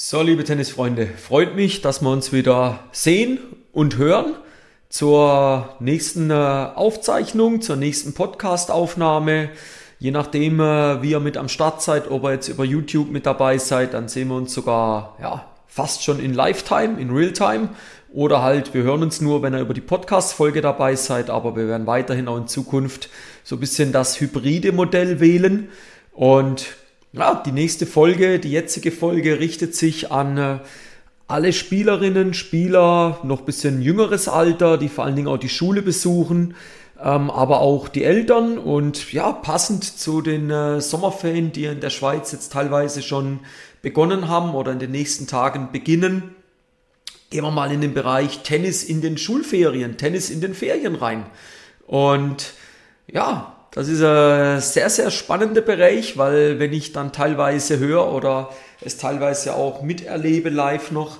So, liebe Tennisfreunde, freut mich, dass wir uns wieder sehen und hören zur nächsten äh, Aufzeichnung, zur nächsten Podcast-Aufnahme. Je nachdem, äh, wie ihr mit am Start seid, ob ihr jetzt über YouTube mit dabei seid, dann sehen wir uns sogar ja, fast schon in Lifetime, in Realtime. Oder halt, wir hören uns nur, wenn ihr über die Podcast-Folge dabei seid, aber wir werden weiterhin auch in Zukunft so ein bisschen das hybride Modell wählen. Und ja, die nächste Folge, die jetzige Folge richtet sich an äh, alle Spielerinnen, Spieler, noch bisschen jüngeres Alter, die vor allen Dingen auch die Schule besuchen, ähm, aber auch die Eltern und ja, passend zu den äh, Sommerferien, die in der Schweiz jetzt teilweise schon begonnen haben oder in den nächsten Tagen beginnen, gehen wir mal in den Bereich Tennis in den Schulferien, Tennis in den Ferien rein. Und ja, das ist ein sehr, sehr spannender Bereich, weil wenn ich dann teilweise höre oder es teilweise auch miterlebe live noch,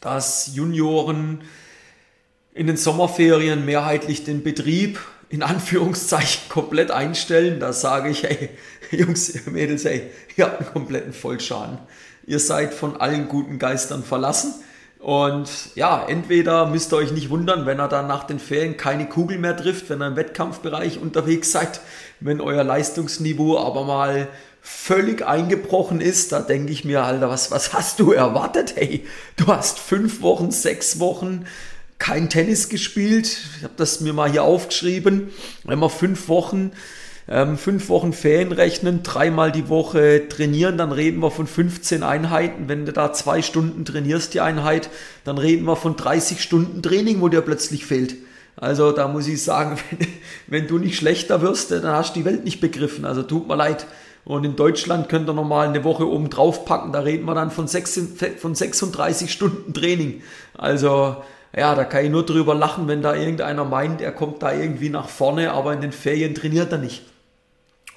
dass Junioren in den Sommerferien mehrheitlich den Betrieb in Anführungszeichen komplett einstellen, da sage ich, hey, Jungs, Mädels, hey, ihr habt einen kompletten Vollschaden. Ihr seid von allen guten Geistern verlassen und ja, entweder müsst ihr euch nicht wundern, wenn er dann nach den Ferien keine Kugel mehr trifft, wenn ihr im Wettkampfbereich unterwegs seid, wenn euer Leistungsniveau aber mal völlig eingebrochen ist, da denke ich mir, Alter, was, was hast du erwartet? Hey, du hast fünf Wochen, sechs Wochen kein Tennis gespielt. Ich habe das mir mal hier aufgeschrieben. Wenn man fünf Wochen ähm, fünf Wochen Ferien rechnen, dreimal die Woche trainieren, dann reden wir von 15 Einheiten. Wenn du da zwei Stunden trainierst, die Einheit, dann reden wir von 30 Stunden Training, wo dir plötzlich fehlt. Also da muss ich sagen, wenn, wenn du nicht schlechter wirst, dann hast du die Welt nicht begriffen. Also tut mir leid. Und in Deutschland könnt ihr nochmal eine Woche oben drauf packen, da reden wir dann von, 6, von 36 Stunden Training. Also ja, da kann ich nur drüber lachen, wenn da irgendeiner meint, er kommt da irgendwie nach vorne, aber in den Ferien trainiert er nicht.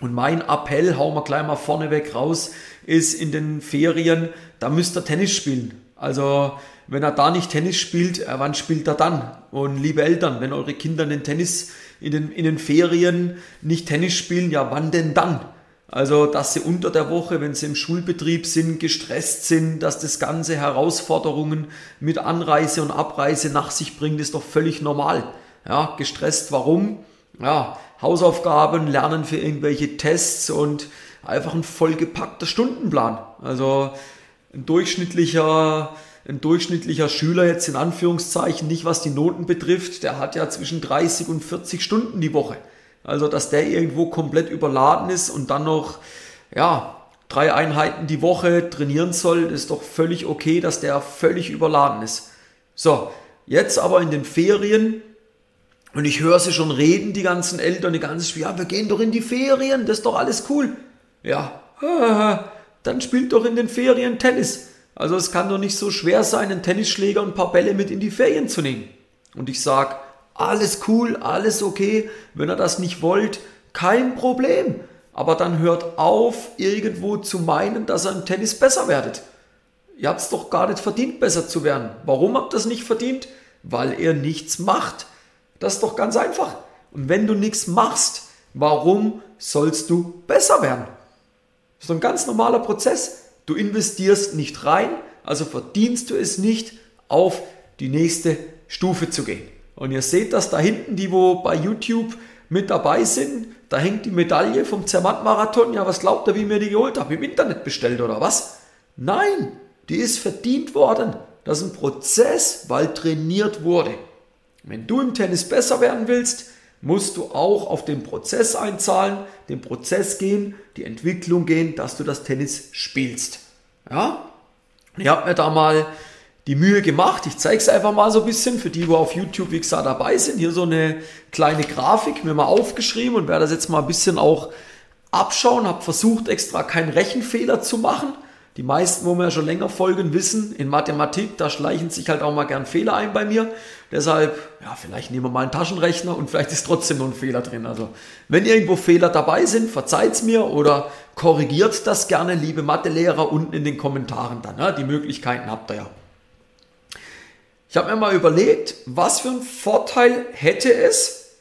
Und mein Appell, hauen wir gleich mal vorneweg raus, ist in den Ferien, da müsst ihr Tennis spielen. Also wenn er da nicht Tennis spielt, äh, wann spielt er dann? Und liebe Eltern, wenn eure Kinder in den Tennis in den, in den Ferien nicht Tennis spielen, ja wann denn dann? Also, dass sie unter der Woche, wenn sie im Schulbetrieb sind, gestresst sind, dass das Ganze Herausforderungen mit Anreise und Abreise nach sich bringt, ist doch völlig normal. Ja, gestresst, warum? Ja, Hausaufgaben, Lernen für irgendwelche Tests und einfach ein vollgepackter Stundenplan. Also ein durchschnittlicher, ein durchschnittlicher Schüler jetzt in Anführungszeichen, nicht was die Noten betrifft, der hat ja zwischen 30 und 40 Stunden die Woche. Also dass der irgendwo komplett überladen ist und dann noch, ja, drei Einheiten die Woche trainieren soll, ist doch völlig okay, dass der völlig überladen ist. So, jetzt aber in den Ferien und ich höre sie schon reden, die ganzen Eltern, die ganzen Spiele, ja, wir gehen doch in die Ferien, das ist doch alles cool. Ja, dann spielt doch in den Ferien Tennis. Also es kann doch nicht so schwer sein, einen Tennisschläger und ein paar Bälle mit in die Ferien zu nehmen. Und ich sage, alles cool, alles okay, wenn ihr das nicht wollt, kein Problem. Aber dann hört auf, irgendwo zu meinen, dass ihr im Tennis besser werdet. Ihr habt es doch gar nicht verdient, besser zu werden. Warum habt ihr es nicht verdient? Weil ihr nichts macht. Das ist doch ganz einfach. Und wenn du nichts machst, warum sollst du besser werden? Das ist ein ganz normaler Prozess. Du investierst nicht rein, also verdienst du es nicht, auf die nächste Stufe zu gehen. Und ihr seht das da hinten, die wo bei YouTube mit dabei sind, da hängt die Medaille vom Zermatt-Marathon. Ja, was glaubt ihr, wie mir die geholt habe? Im Internet bestellt oder was? Nein, die ist verdient worden. Das ist ein Prozess, weil trainiert wurde. Wenn du im Tennis besser werden willst, musst du auch auf den Prozess einzahlen, den Prozess gehen, die Entwicklung gehen, dass du das Tennis spielst. Ja? Ich habe mir da mal die Mühe gemacht. Ich zeige es einfach mal so ein bisschen für die, die auf YouTube, wie gesagt, dabei sind. Hier so eine kleine Grafik mir mal aufgeschrieben und werde das jetzt mal ein bisschen auch abschauen. Habe versucht, extra keinen Rechenfehler zu machen. Die meisten, wo mir schon länger folgen, wissen, in Mathematik, da schleichen sich halt auch mal gern Fehler ein bei mir. Deshalb, ja, vielleicht nehmen wir mal einen Taschenrechner und vielleicht ist trotzdem noch ein Fehler drin. Also, wenn irgendwo Fehler dabei sind, verzeiht's mir oder korrigiert das gerne, liebe Mathelehrer, unten in den Kommentaren dann. Ja, die Möglichkeiten habt ihr ja. Ich habe mir mal überlegt, was für einen Vorteil hätte es,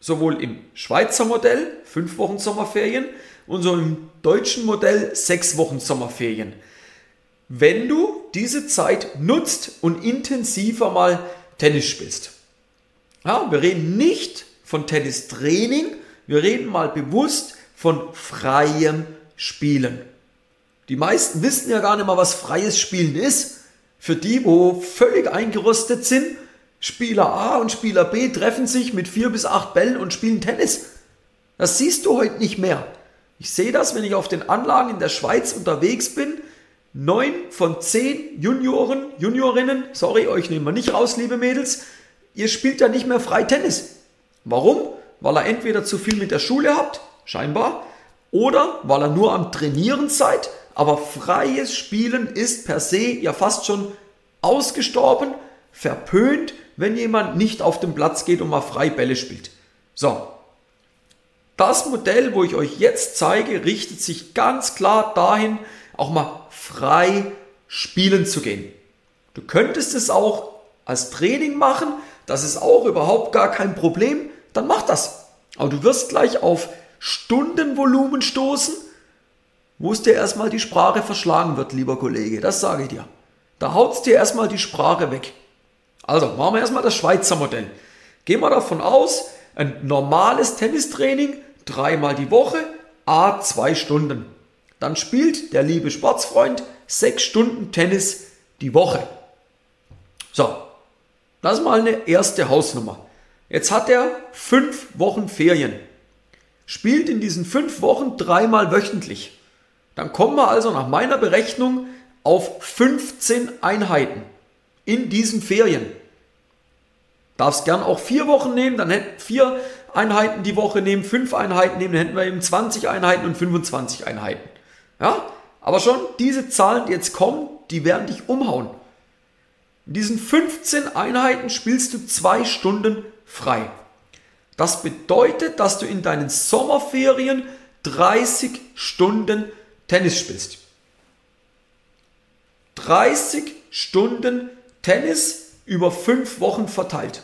sowohl im Schweizer Modell, fünf Wochen Sommerferien, im deutschen Modell sechs Wochen Sommerferien. wenn du diese Zeit nutzt und intensiver mal Tennis spielst. Ja, wir reden nicht von Tennistraining, wir reden mal bewusst von freiem Spielen. Die meisten wissen ja gar nicht mal, was freies Spielen ist. Für die, wo völlig eingerostet sind, Spieler A und Spieler B treffen sich mit vier bis acht Bällen und spielen Tennis. Das siehst du heute nicht mehr. Ich sehe das, wenn ich auf den Anlagen in der Schweiz unterwegs bin. Neun von zehn Junioren, Juniorinnen, sorry, euch nehmen wir nicht raus, liebe Mädels, ihr spielt ja nicht mehr frei Tennis. Warum? Weil er entweder zu viel mit der Schule habt, scheinbar, oder weil er nur am Trainieren seid, aber freies Spielen ist per se ja fast schon ausgestorben, verpönt, wenn jemand nicht auf den Platz geht und mal frei Bälle spielt. So. Das Modell, wo ich euch jetzt zeige, richtet sich ganz klar dahin, auch mal frei spielen zu gehen. Du könntest es auch als Training machen, das ist auch überhaupt gar kein Problem, dann mach das. Aber du wirst gleich auf Stundenvolumen stoßen, wo es dir erstmal die Sprache verschlagen wird, lieber Kollege, das sage ich dir. Da haut es dir erstmal die Sprache weg. Also machen wir erstmal das Schweizer Modell. Gehen wir davon aus, ein normales Tennistraining dreimal die Woche, a zwei Stunden. Dann spielt der liebe Sportsfreund sechs Stunden Tennis die Woche. So, das ist mal eine erste Hausnummer. Jetzt hat er fünf Wochen Ferien. Spielt in diesen fünf Wochen dreimal wöchentlich. Dann kommen wir also nach meiner Berechnung auf 15 Einheiten in diesen Ferien. Darfst gern auch vier Wochen nehmen, dann hätten vier Einheiten die Woche nehmen, fünf Einheiten nehmen, dann hätten wir eben 20 Einheiten und 25 Einheiten. Ja, aber schon diese Zahlen, die jetzt kommen, die werden dich umhauen. In diesen 15 Einheiten spielst du zwei Stunden frei. Das bedeutet, dass du in deinen Sommerferien 30 Stunden Tennis spielst. 30 Stunden Tennis über fünf Wochen verteilt.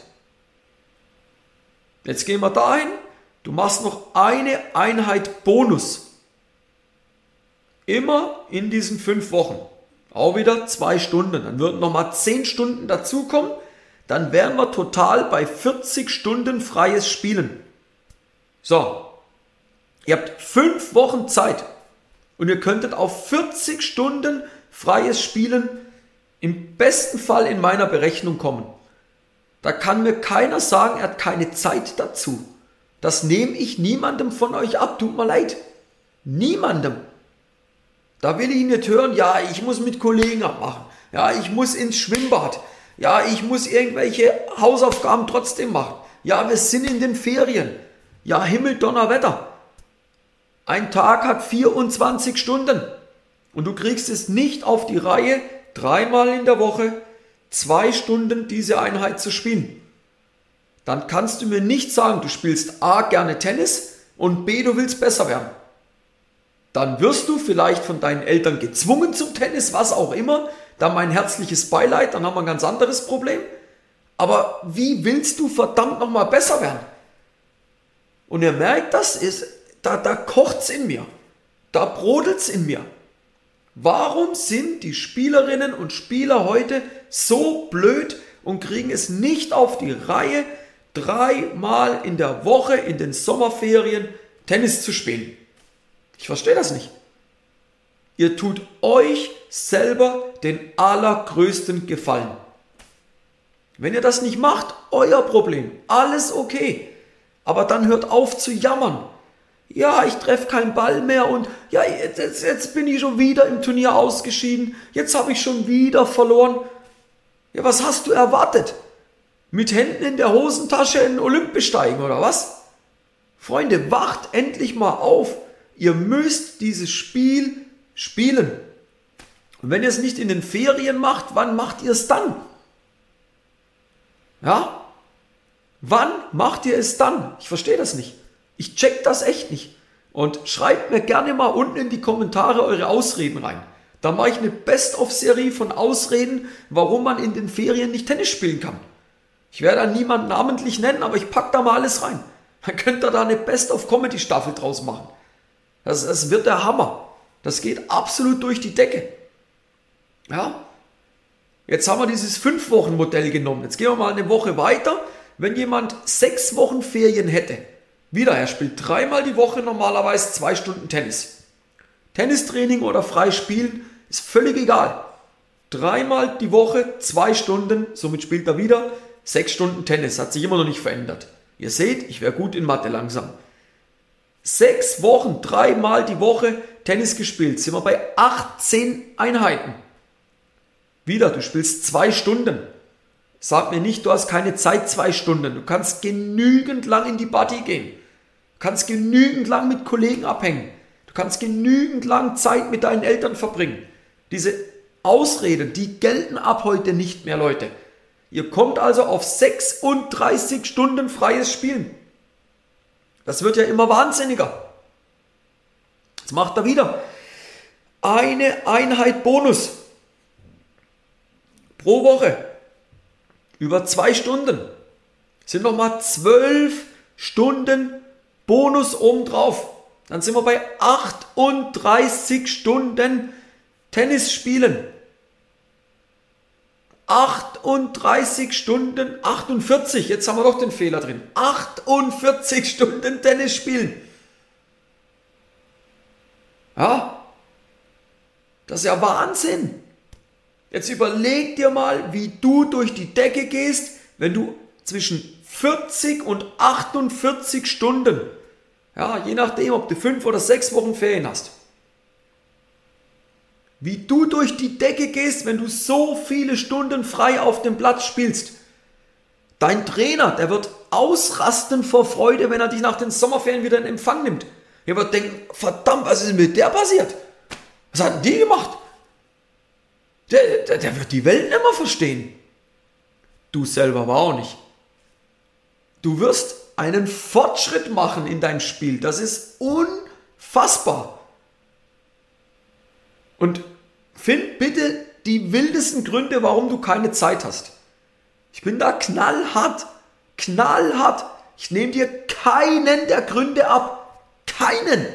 Jetzt gehen wir dahin, du machst noch eine Einheit Bonus. Immer in diesen fünf Wochen. Auch wieder zwei Stunden. Dann würden nochmal zehn Stunden dazukommen. Dann wären wir total bei 40 Stunden freies Spielen. So. Ihr habt fünf Wochen Zeit. Und ihr könntet auf 40 Stunden freies Spielen im besten Fall in meiner Berechnung kommen. Da kann mir keiner sagen, er hat keine Zeit dazu. Das nehme ich niemandem von euch ab. Tut mir leid. Niemandem. Da will ich nicht hören, ja, ich muss mit Kollegen abmachen. Ja, ich muss ins Schwimmbad. Ja, ich muss irgendwelche Hausaufgaben trotzdem machen. Ja, wir sind in den Ferien. Ja, Himmel, Donnerwetter. Ein Tag hat 24 Stunden. Und du kriegst es nicht auf die Reihe, dreimal in der Woche zwei Stunden diese Einheit zu spielen. Dann kannst du mir nicht sagen, du spielst A gerne Tennis und B, du willst besser werden. Dann wirst du vielleicht von deinen Eltern gezwungen zum Tennis, was auch immer. Dann mein herzliches Beileid, dann haben wir ein ganz anderes Problem. Aber wie willst du verdammt nochmal besser werden? Und ihr merkt, das ist, da, da kocht's in mir. Da brodelt's in mir. Warum sind die Spielerinnen und Spieler heute so blöd und kriegen es nicht auf die Reihe, dreimal in der Woche in den Sommerferien Tennis zu spielen? Ich verstehe das nicht. Ihr tut euch selber den allergrößten Gefallen. Wenn ihr das nicht macht, euer Problem. Alles okay. Aber dann hört auf zu jammern ja, ich treffe keinen Ball mehr und ja, jetzt, jetzt, bin ich schon wieder im Turnier ausgeschieden, jetzt habe ich schon wieder verloren. Ja, was hast du erwartet? Mit Händen in der Hosentasche in Olymp besteigen oder was? Freunde, wacht endlich mal auf. Ihr müsst dieses Spiel spielen. Und wenn ihr es nicht in den Ferien macht, wann macht ihr es dann? Ja? Wann macht ihr es dann? Ich verstehe das nicht. Ich check das echt nicht. Und schreibt mir gerne mal unten in die Kommentare eure Ausreden rein. Da mache ich eine Best-of-Serie von Ausreden, warum man in den Ferien nicht Tennis spielen kann. Ich werde da niemanden namentlich nennen, aber ich pack da mal alles rein. Dann könnt ihr da eine Best-of-Comedy-Staffel draus machen. Das, das wird der Hammer. Das geht absolut durch die Decke. Ja? Jetzt haben wir dieses fünf Wochen Modell genommen. Jetzt gehen wir mal eine Woche weiter. Wenn jemand sechs Wochen Ferien hätte, wieder, er spielt dreimal die Woche normalerweise zwei Stunden Tennis. Tennistraining oder frei spielen ist völlig egal. Dreimal die Woche, zwei Stunden, somit spielt er wieder sechs Stunden Tennis. Hat sich immer noch nicht verändert. Ihr seht, ich wäre gut in Mathe langsam. Sechs Wochen, dreimal die Woche Tennis gespielt, sind wir bei 18 Einheiten. Wieder, du spielst zwei Stunden. Sag mir nicht, du hast keine Zeit, zwei Stunden. Du kannst genügend lang in die Party gehen. Du kannst genügend lang mit Kollegen abhängen. Du kannst genügend lang Zeit mit deinen Eltern verbringen. Diese Ausreden, die gelten ab heute nicht mehr, Leute. Ihr kommt also auf 36 Stunden freies Spielen. Das wird ja immer wahnsinniger. Jetzt macht er wieder eine Einheit Bonus pro Woche über zwei Stunden. Sind nochmal zwölf Stunden Bonus obendrauf. Dann sind wir bei 38 Stunden Tennis spielen. 38 Stunden, 48, jetzt haben wir doch den Fehler drin. 48 Stunden Tennis spielen. Ja, das ist ja Wahnsinn. Jetzt überleg dir mal, wie du durch die Decke gehst, wenn du zwischen 40 und 48 Stunden, ja, je nachdem, ob du fünf oder sechs Wochen Ferien hast, wie du durch die Decke gehst, wenn du so viele Stunden frei auf dem Platz spielst. Dein Trainer, der wird ausrasten vor Freude, wenn er dich nach den Sommerferien wieder in Empfang nimmt. Er wird denken, verdammt, was ist mit der passiert? Was hat die gemacht? Der, der, der wird die Welt nicht mehr verstehen. Du selber aber auch nicht. Du wirst einen Fortschritt machen in deinem Spiel. Das ist unfassbar. Und find bitte die wildesten Gründe, warum du keine Zeit hast. Ich bin da knallhart, knallhart. Ich nehme dir keinen der Gründe ab. Keinen.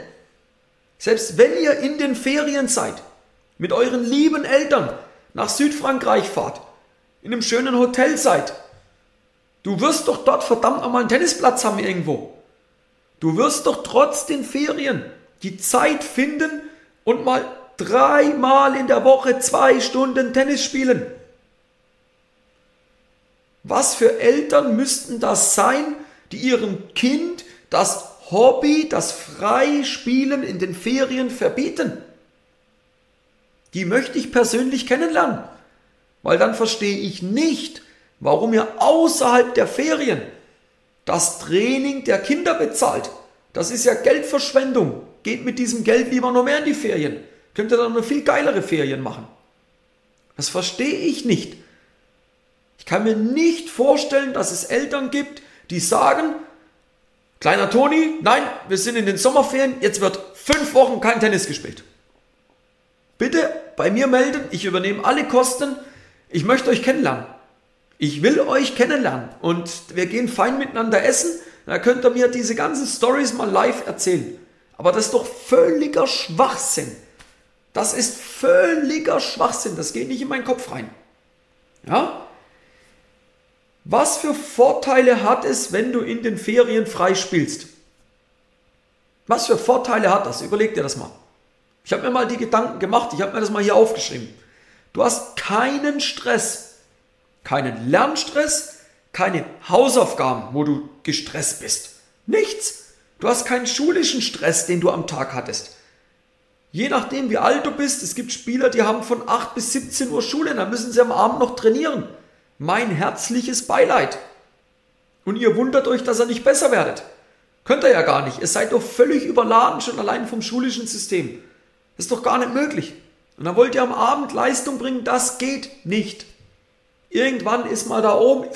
Selbst wenn ihr in den Ferien seid, mit euren lieben Eltern nach Südfrankreich fahrt, in einem schönen Hotel seid, du wirst doch dort verdammt nochmal einen Tennisplatz haben irgendwo. Du wirst doch trotz den Ferien die Zeit finden und mal dreimal in der Woche zwei Stunden Tennis spielen. Was für Eltern müssten das sein, die ihrem Kind das Hobby, das Freispielen in den Ferien verbieten? Die möchte ich persönlich kennenlernen, weil dann verstehe ich nicht, warum ihr außerhalb der Ferien das Training der Kinder bezahlt. Das ist ja Geldverschwendung. Geht mit diesem Geld lieber noch mehr in die Ferien. Könnt ihr dann noch viel geilere Ferien machen. Das verstehe ich nicht. Ich kann mir nicht vorstellen, dass es Eltern gibt, die sagen, kleiner Toni, nein, wir sind in den Sommerferien, jetzt wird fünf Wochen kein Tennis gespielt. Bitte bei mir melden, ich übernehme alle Kosten, ich möchte euch kennenlernen. Ich will euch kennenlernen und wir gehen fein miteinander essen, da könnt ihr mir diese ganzen Stories mal live erzählen. Aber das ist doch völliger Schwachsinn. Das ist völliger Schwachsinn. Das geht nicht in meinen Kopf rein. Ja? Was für Vorteile hat es, wenn du in den Ferien frei spielst? Was für Vorteile hat das? Überleg dir das mal. Ich habe mir mal die Gedanken gemacht. Ich habe mir das mal hier aufgeschrieben. Du hast keinen Stress, keinen Lernstress, keine Hausaufgaben, wo du gestresst bist. Nichts. Du hast keinen schulischen Stress, den du am Tag hattest. Je nachdem, wie alt du bist, es gibt Spieler, die haben von 8 bis 17 Uhr Schule, dann müssen sie am Abend noch trainieren. Mein herzliches Beileid. Und ihr wundert euch, dass ihr nicht besser werdet. Könnt ihr ja gar nicht. Ihr seid doch völlig überladen, schon allein vom schulischen System. Ist doch gar nicht möglich. Und dann wollt ihr am Abend Leistung bringen, das geht nicht. Irgendwann ist mal da oben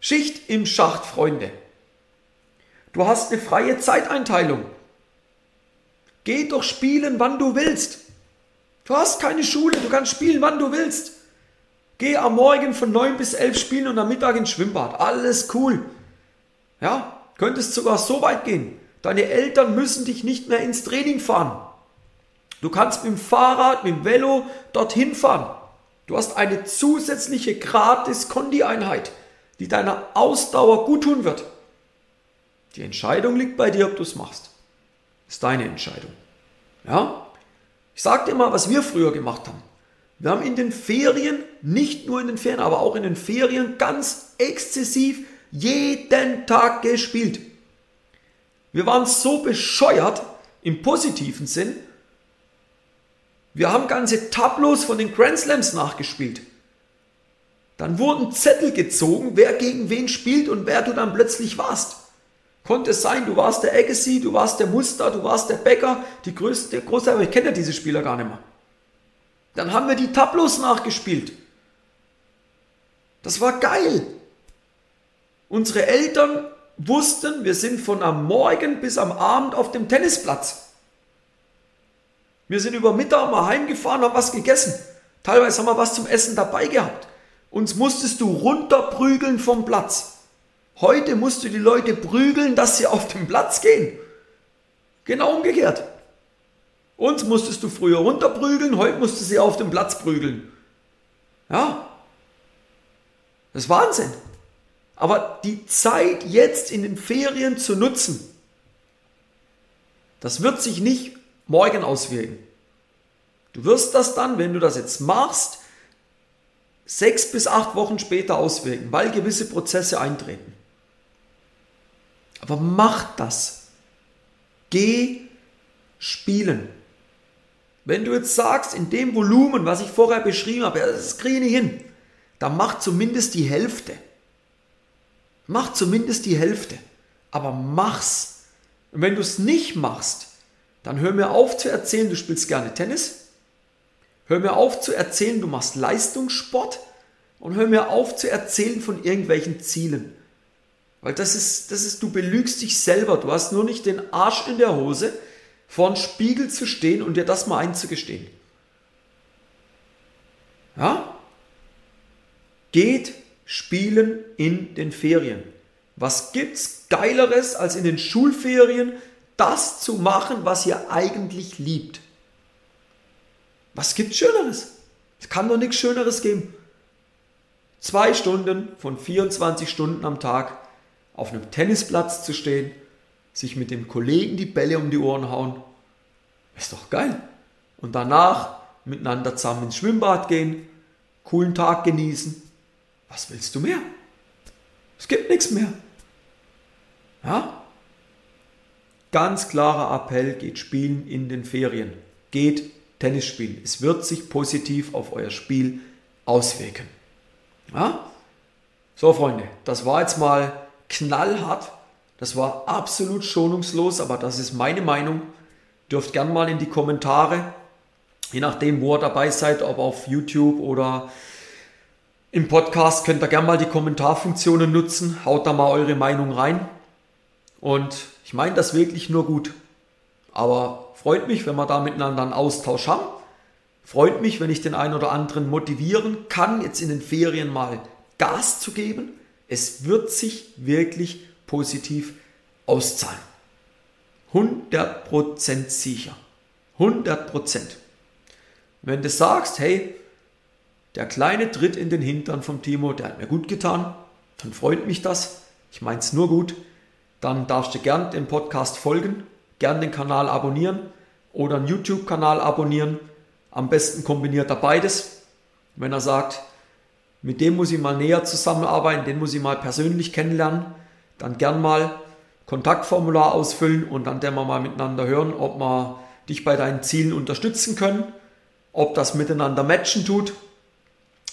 Schicht im Schacht, Freunde. Du hast eine freie Zeiteinteilung. Geh doch spielen, wann du willst. Du hast keine Schule, du kannst spielen, wann du willst. Geh am Morgen von 9 bis 11 spielen und am Mittag ins Schwimmbad. Alles cool. Ja, könntest sogar so weit gehen. Deine Eltern müssen dich nicht mehr ins Training fahren. Du kannst mit dem Fahrrad, mit dem Velo dorthin fahren. Du hast eine zusätzliche gratis Kondi-Einheit, die deiner Ausdauer gut tun wird. Die Entscheidung liegt bei dir, ob du es machst. ist deine Entscheidung. Ja? Ich sag dir mal, was wir früher gemacht haben. Wir haben in den Ferien, nicht nur in den Ferien, aber auch in den Ferien ganz exzessiv jeden Tag gespielt. Wir waren so bescheuert im positiven Sinn. Wir haben ganze Tableaus von den Grand Slams nachgespielt. Dann wurden Zettel gezogen, wer gegen wen spielt und wer du dann plötzlich warst. Konnte es sein, du warst der Agassi, du warst der Muster, du warst der Bäcker, die größte, der große, aber ich kenne ja diese Spieler gar nicht mehr. Dann haben wir die Tableaus nachgespielt. Das war geil. Unsere Eltern wussten, wir sind von am Morgen bis am Abend auf dem Tennisplatz. Wir sind über Mittag mal heimgefahren, haben was gegessen. Teilweise haben wir was zum Essen dabei gehabt. Uns musstest du runterprügeln vom Platz. Heute musst du die Leute prügeln, dass sie auf den Platz gehen. Genau umgekehrt. Uns musstest du früher runterprügeln, heute musst du sie auf den Platz prügeln. Ja. Das ist Wahnsinn. Aber die Zeit jetzt in den Ferien zu nutzen, das wird sich nicht morgen auswirken. Du wirst das dann, wenn du das jetzt machst, sechs bis acht Wochen später auswirken, weil gewisse Prozesse eintreten. Aber mach das. Geh spielen. Wenn du jetzt sagst, in dem Volumen, was ich vorher beschrieben habe, das kriege ich nicht hin, dann mach zumindest die Hälfte. Mach zumindest die Hälfte. Aber mach's. Und wenn du es nicht machst, dann hör mir auf zu erzählen, du spielst gerne Tennis. Hör mir auf zu erzählen, du machst Leistungssport. Und hör mir auf zu erzählen von irgendwelchen Zielen. Weil das ist, das ist, du belügst dich selber. Du hast nur nicht den Arsch in der Hose, vor einem Spiegel zu stehen und dir das mal einzugestehen. Ja? Geht spielen in den Ferien. Was gibt's geileres als in den Schulferien das zu machen, was ihr eigentlich liebt? Was gibt's schöneres? Es kann doch nichts schöneres geben. Zwei Stunden von 24 Stunden am Tag auf einem Tennisplatz zu stehen, sich mit dem Kollegen die Bälle um die Ohren hauen, ist doch geil. Und danach miteinander zusammen ins Schwimmbad gehen, coolen Tag genießen. Was willst du mehr? Es gibt nichts mehr. Ja? Ganz klarer Appell, geht spielen in den Ferien. Geht Tennis spielen. Es wird sich positiv auf euer Spiel auswirken. Ja? So, Freunde, das war jetzt mal knallhart. Das war absolut schonungslos, aber das ist meine Meinung. Dürft gern mal in die Kommentare, je nachdem, wo ihr dabei seid, ob auf YouTube oder im Podcast, könnt ihr gern mal die Kommentarfunktionen nutzen. Haut da mal eure Meinung rein. Und ich meine das wirklich nur gut. Aber freut mich, wenn wir da miteinander einen Austausch haben. Freut mich, wenn ich den einen oder anderen motivieren kann, jetzt in den Ferien mal Gas zu geben. Es wird sich wirklich positiv auszahlen. 100% sicher. 100%. Wenn du sagst, hey, der kleine Tritt in den Hintern vom Timo, der hat mir gut getan, dann freut mich das. Ich meine es nur gut. Dann darfst du gern dem Podcast folgen, gern den Kanal abonnieren oder einen YouTube-Kanal abonnieren. Am besten kombiniert er beides. Wenn er sagt, mit dem muss ich mal näher zusammenarbeiten, den muss ich mal persönlich kennenlernen, dann gern mal Kontaktformular ausfüllen und dann werden wir mal miteinander hören, ob wir dich bei deinen Zielen unterstützen können, ob das miteinander matchen tut.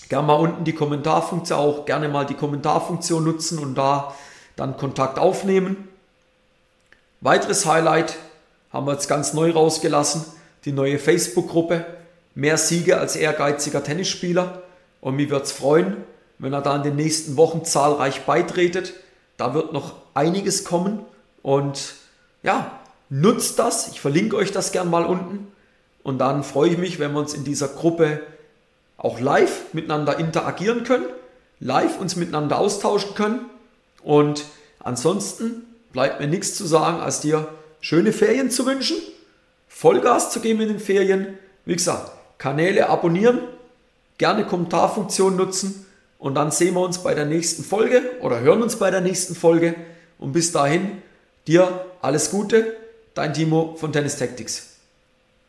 Gerne mal unten die Kommentarfunktion auch, gerne mal die Kommentarfunktion nutzen und da dann Kontakt aufnehmen. Weiteres Highlight haben wir jetzt ganz neu rausgelassen, die neue Facebook-Gruppe. Mehr Siege als ehrgeiziger Tennisspieler. Und mich würde es freuen, wenn er da in den nächsten Wochen zahlreich beitretet. Da wird noch einiges kommen. Und ja, nutzt das. Ich verlinke euch das gern mal unten. Und dann freue ich mich, wenn wir uns in dieser Gruppe auch live miteinander interagieren können, live uns miteinander austauschen können. Und ansonsten bleibt mir nichts zu sagen, als dir schöne Ferien zu wünschen. Vollgas zu geben in den Ferien. Wie gesagt, Kanäle abonnieren, gerne Kommentarfunktion nutzen und dann sehen wir uns bei der nächsten Folge oder hören uns bei der nächsten Folge. Und bis dahin, dir alles Gute, dein Timo von Tennis Tactics.